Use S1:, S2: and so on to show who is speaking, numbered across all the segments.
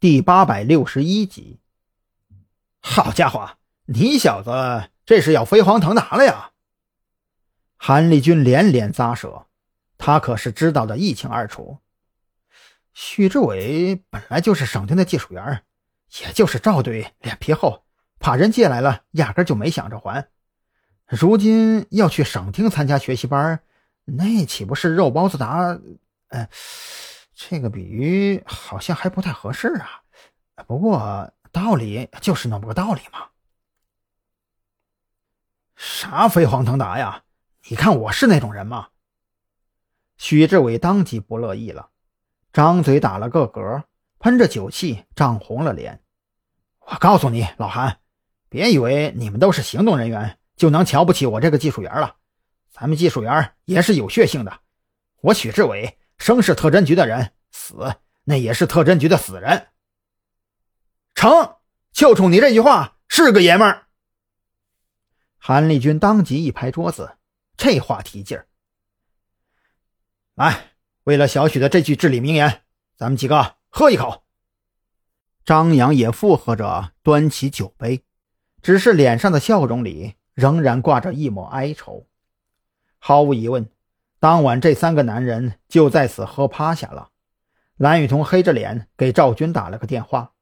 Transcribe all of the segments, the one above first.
S1: 第八百六十一集。好家伙，你小子这是要飞黄腾达了呀！韩立军连连咂舌，他可是知道的一清二楚。许志伟本来就是省厅的技术员，也就是赵队脸皮厚，怕人借来了，压根就没想着还。如今要去省厅参加学习班，那岂不是肉包子打？哎，这个比喻好像还不太合适啊。不过道理就是那么个道理嘛。啥飞黄腾达呀？你看我是那种人吗？许志伟当即不乐意了，张嘴打了个嗝，喷着酒气，涨红了脸。我告诉你，老韩，别以为你们都是行动人员就能瞧不起我这个技术员了。咱们技术员也是有血性的。我许志伟生是特侦局的人，死那也是特侦局的死人。成，就冲你这句话，是个爷们儿。韩立军当即一拍桌子。这话提劲儿！来，为了小许的这句至理名言，咱们几个喝一口。张扬也附和着，端起酒杯，只是脸上的笑容里仍然挂着一抹哀愁。毫无疑问，当晚这三个男人就在此喝趴下了。蓝雨桐黑着脸给赵军打了个电话，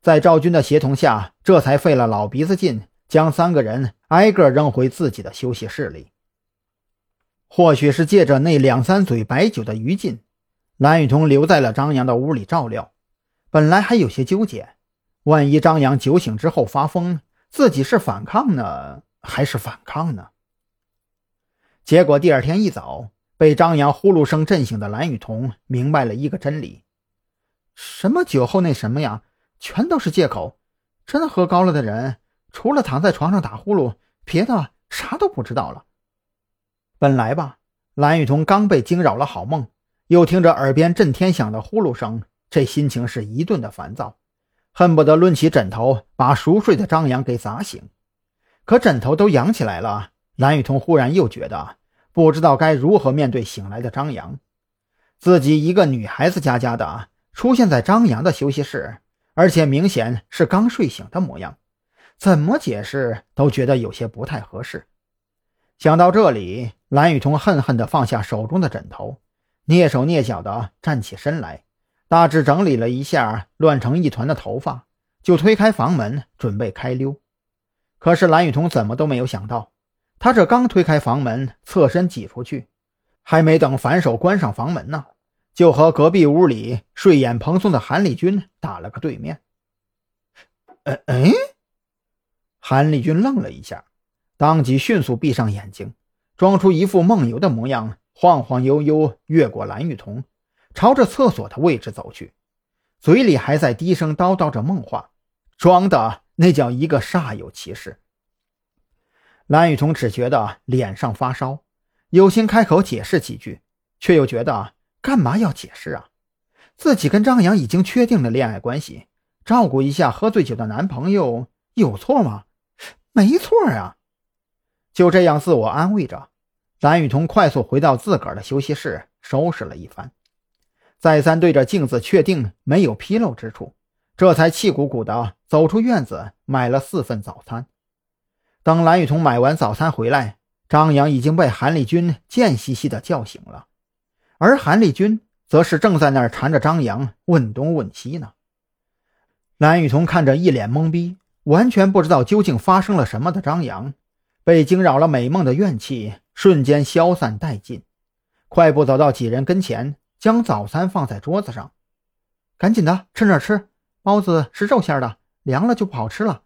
S1: 在赵军的协同下，这才费了老鼻子劲，将三个人挨个扔回自己的休息室里。或许是借着那两三嘴白酒的余劲，蓝雨桐留在了张扬的屋里照料。本来还有些纠结，万一张扬酒醒之后发疯，自己是反抗呢，还是反抗呢？结果第二天一早，被张扬呼噜声震醒的蓝雨桐明白了一个真理：什么酒后那什么呀，全都是借口。真喝高了的人，除了躺在床上打呼噜，别的啥都不知道了。本来吧，蓝雨桐刚被惊扰了好梦，又听着耳边震天响的呼噜声，这心情是一顿的烦躁，恨不得抡起枕头把熟睡的张扬给砸醒。可枕头都扬起来了，蓝雨桐忽然又觉得不知道该如何面对醒来的张扬。自己一个女孩子家家的出现在张扬的休息室，而且明显是刚睡醒的模样，怎么解释都觉得有些不太合适。想到这里。蓝雨桐恨恨地放下手中的枕头，蹑手蹑脚地站起身来，大致整理了一下乱成一团的头发，就推开房门准备开溜。可是蓝雨桐怎么都没有想到，他这刚推开房门，侧身挤出去，还没等反手关上房门呢，就和隔壁屋里睡眼蓬松的韩立军打了个对面。哎哎，韩立军愣了一下，当即迅速闭上眼睛。装出一副梦游的模样，晃晃悠悠越过蓝雨桐，朝着厕所的位置走去，嘴里还在低声叨叨着梦话，装的那叫一个煞有其事。蓝雨桐只觉得脸上发烧，有心开口解释几句，却又觉得干嘛要解释啊？自己跟张扬已经确定了恋爱关系，照顾一下喝醉酒的男朋友有错吗？没错啊。就这样自我安慰着，蓝雨桐快速回到自个儿的休息室，收拾了一番，再三对着镜子确定没有纰漏之处，这才气鼓鼓地走出院子，买了四份早餐。等蓝雨桐买完早餐回来，张扬已经被韩立军贱兮兮的叫醒了，而韩立军则是正在那儿缠着张扬问东问西呢。蓝雨桐看着一脸懵逼，完全不知道究竟发生了什么的张扬。被惊扰了美梦的怨气瞬间消散殆尽，快步走到几人跟前，将早餐放在桌子上，赶紧的，趁热吃。包子是肉馅的，凉了就不好吃了。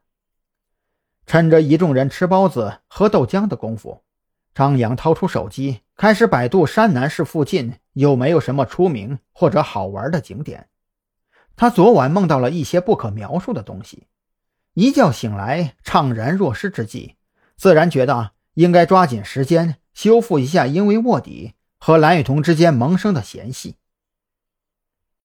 S1: 趁着一众人吃包子喝豆浆的功夫，张扬掏出手机，开始百度山南市附近有没有什么出名或者好玩的景点。他昨晚梦到了一些不可描述的东西，一觉醒来怅然若失之际。自然觉得应该抓紧时间修复一下因为卧底和蓝雨桐之间萌生的嫌隙。